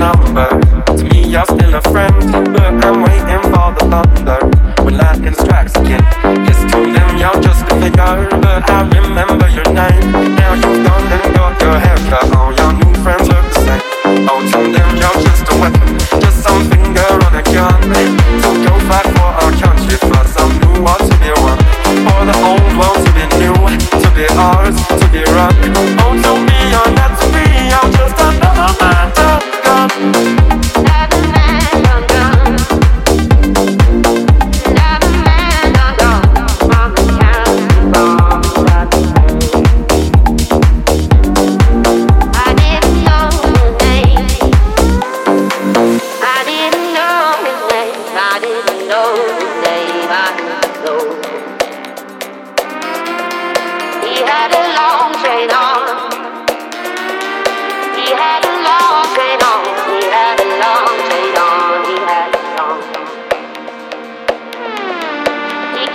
number. To me, you're still a friend, but I'm waiting for the thunder. When lightning strikes again, yes, to them you're just a figure, but I remember your name. Now you've gone and got your haircut. All your new friends look the same. Oh, to them you're just a weapon, just some finger on a gun. So go fight for our country, for some new war to be won, for the old world to be new, to be ours, to be run. Oh, to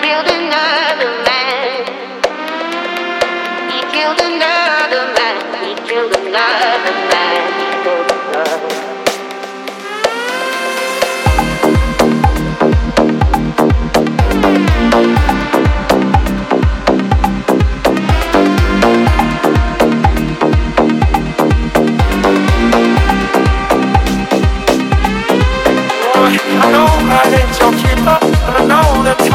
killed another man. He killed another man. He killed another man. I ain't your keeper, but I know that.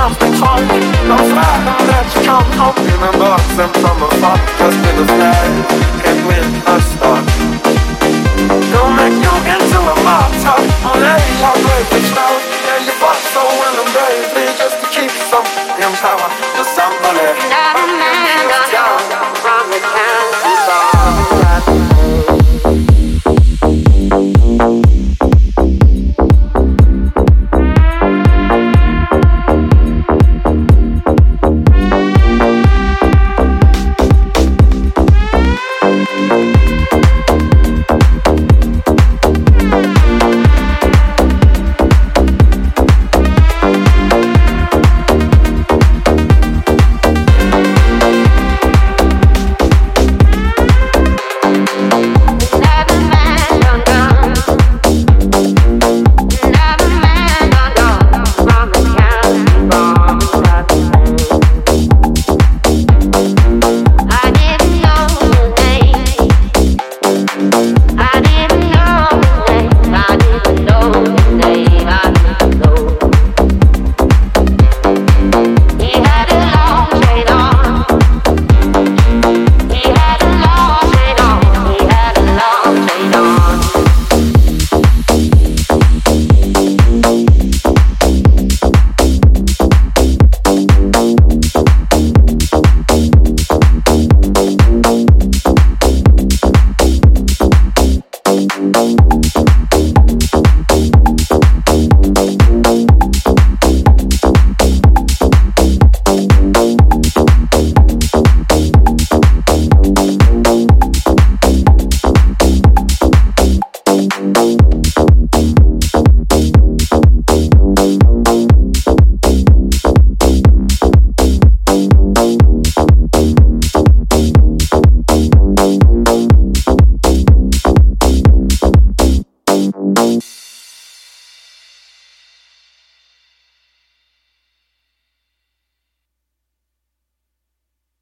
Remember, sent from just a flag, and star. Don't make